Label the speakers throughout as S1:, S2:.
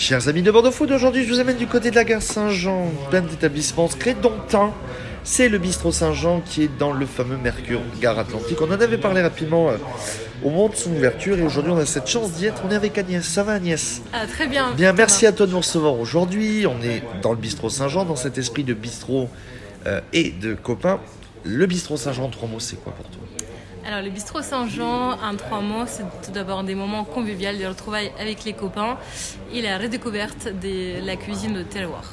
S1: Chers amis de Bordeaux Food, aujourd'hui je vous amène du côté de la gare Saint-Jean, plein d'établissements. C'est le bistrot Saint-Jean qui est dans le fameux Mercure Gare Atlantique. On en avait parlé rapidement euh, au moment de son ouverture et aujourd'hui on a cette chance d'y être. On est avec Agnès. Ça va Agnès?
S2: Ah, très bien.
S1: Bien, merci à toi de nous recevoir aujourd'hui. On est dans le bistrot Saint-Jean, dans cet esprit de bistrot euh, et de copains. Le bistrot Saint-Jean, trois mots, c'est quoi pour toi?
S2: Alors, le bistrot Saint-Jean, en trois mots, c'est tout d'abord des moments conviviaux, des retrouvailles avec les copains et la redécouverte de la cuisine de terroir.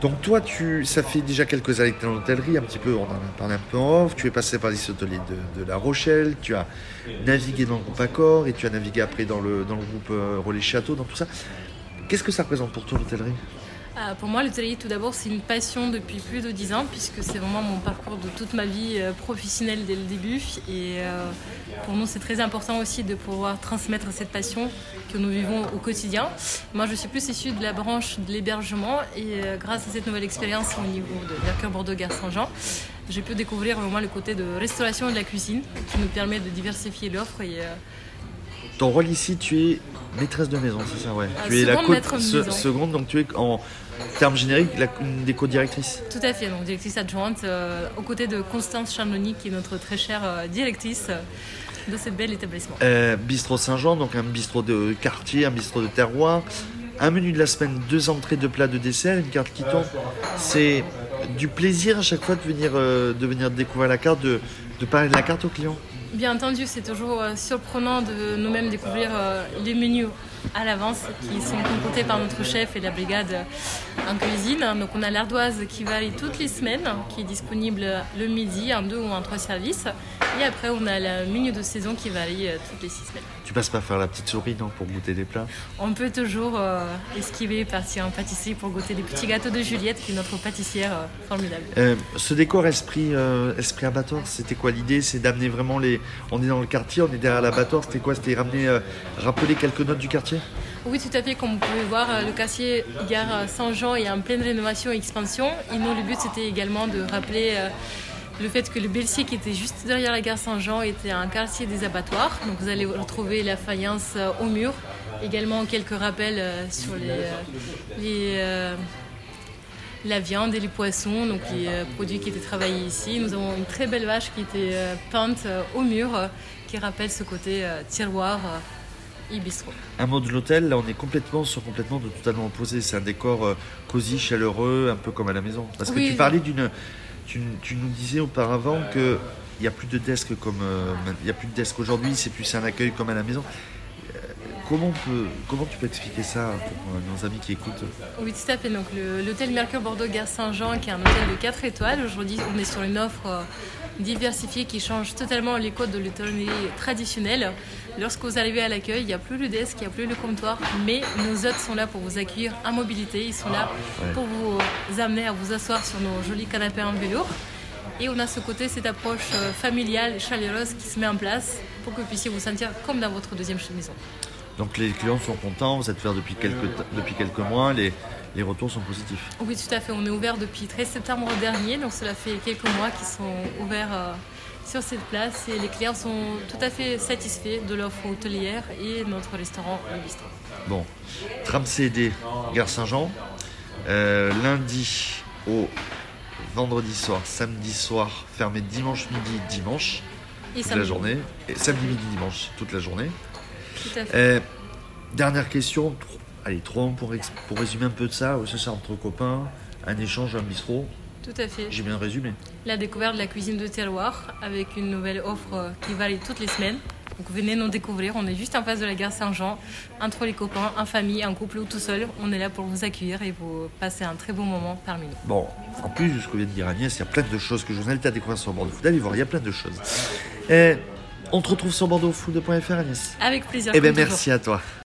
S1: Donc toi, tu, ça fait déjà quelques années que tu es dans l'hôtellerie, un petit peu, on en a parlé un peu en off, tu es passé par les hôteliers de, de, La Rochelle, tu as navigué dans le groupe Accor et tu as navigué après dans le, dans le groupe euh, Relais Château, dans tout ça. Qu'est-ce que ça représente pour toi l'hôtellerie?
S2: Ah, pour moi, l'hôtellerie, tout d'abord, c'est une passion depuis plus de 10 ans, puisque c'est vraiment mon parcours de toute ma vie euh, professionnelle dès le début. Et euh, pour nous, c'est très important aussi de pouvoir transmettre cette passion que nous vivons au quotidien. Moi, je suis plus issue de la branche de l'hébergement et euh, grâce à cette nouvelle expérience au niveau de Mercure Bordeaux Gare Saint-Jean, j'ai pu découvrir vraiment le côté de restauration et de la cuisine qui nous permet de diversifier l'offre euh,
S1: Ton rôle ici, tu es maîtresse de maison, c'est ça, ouais.
S2: Ah,
S1: tu es la
S2: seconde
S1: co- se- seconde, donc tu es en termes génériques la, une des co-directrices.
S2: Tout à fait, donc directrice adjointe euh, aux côtés de Constance Charnoni, qui est notre très chère euh, directrice euh, de ce bel établissement.
S1: Bistrot Saint-Jean, donc un bistrot de quartier, un bistrot de terroir. Un menu de la semaine, deux entrées, deux plats, de dessert, une carte qui tombe. C'est du plaisir à chaque fois de venir, de venir découvrir la carte, de, de parler de la carte aux clients.
S2: Bien entendu, c'est toujours euh, surprenant de nous-mêmes découvrir euh, les menus à l'avance qui sont concoctés par notre chef et la brigade euh, en cuisine. Donc on a l'ardoise qui varie toutes les semaines, qui est disponible le midi en deux ou en trois services. Et après on a le menu de saison qui varie euh, toutes les six semaines.
S1: Tu passes pas faire la petite souris, non, pour goûter des plats?
S2: On peut toujours euh, esquiver, partir en pâtisserie pour goûter des petits gâteaux de Juliette, qui est notre pâtissière euh, formidable.
S1: Ce décor esprit, esprit abattoir, c'était quoi l'idée? C'est d'amener vraiment les. On est dans le quartier, on est derrière l'abattoir. C'était quoi? C'était ramener, rappeler quelques notes du quartier?
S2: Oui, tout à fait. Comme vous pouvez voir, le quartier Gare Saint-Jean est en pleine rénovation et expansion. Et nous, le but, c'était également de rappeler le fait que le Belsier, qui était juste derrière la gare Saint-Jean, était un quartier des abattoirs. Donc vous allez retrouver la faïence euh, au mur. Également quelques rappels euh, sur les, euh, les, la viande et les poissons, donc les produits qui étaient travaillés ici. Nous avons une très belle vache qui était peinte au mur, qui rappelle ce côté tiroir et bistrot.
S1: Un mot de l'hôtel, là on est complètement sur complètement de totalement opposé. C'est un décor cosy, chaleureux, un peu comme à la maison. Parce que tu parlais d'une. Tu, nous disais auparavant que il n'y a plus de desk comme. euh, il a plus de desk aujourd'hui, c'est plus un accueil comme à la maison. Euh, Comment, tu peux expliquer ça pour euh, nos amis qui écoutent?
S2: Oui, tout à fait. Donc, l'hôtel Mercure Bordeaux Gare Saint-Jean, qui est un hôtel de 4 étoiles. Aujourd'hui, on est sur une offre diversifiée qui change totalement les codes de l'hôtellerie traditionnelle. Lorsque vous arrivez à l'accueil, il n'y a plus le desk, il n'y a plus le comptoir, mais nos hôtes sont là pour vous accueillir en mobilité. Ils sont là
S1: Ouais.
S2: pour vous amener à vous asseoir sur nos jolis canapés en velours. Et on a ce côté, cette approche euh, familiale, chaleureuse qui se met en place pour que vous puissiez vous sentir comme dans votre deuxième maison.
S1: Donc les clients sont contents, vous êtes ouvert depuis quelques, depuis quelques mois, les, les retours sont positifs.
S2: Oui, tout à fait. On est ouvert depuis 13 septembre dernier, donc cela fait quelques mois qu'ils sont ouverts euh, sur cette place et les clients sont tout à fait satisfaits de l'offre hôtelière et notre restaurant Le Bistrot.
S1: Bon, tram CD, Gare Saint-Jean, euh, lundi au vendredi soir, samedi soir, fermé dimanche midi, dimanche,
S2: Et
S1: toute
S2: samedi.
S1: la journée, et samedi midi, dimanche, toute la journée.
S2: Tout à fait.
S1: Euh, dernière question, allez, trois pour, pour résumer un peu de ça, c'est ça entre copains, un échange, un bistrot,
S2: Tout à fait.
S1: j'ai bien résumé.
S2: La découverte de la cuisine de terroir avec une nouvelle offre qui varie toutes les semaines. Donc venez nous découvrir. On est juste en face de la gare Saint-Jean, entre les copains, en famille, en couple ou tout seul. On est là pour vous accueillir et vous passer un très bon moment parmi nous.
S1: Bon, en plus de ce que vient de dire Agnès, il y a plein de choses que je vous invite à découvrir sur Bordeaux Food. Allez voir, il y a plein de choses. Et on te retrouve sur bordeauxfood.fr Agnès.
S2: Avec plaisir.
S1: Eh bien merci à toi.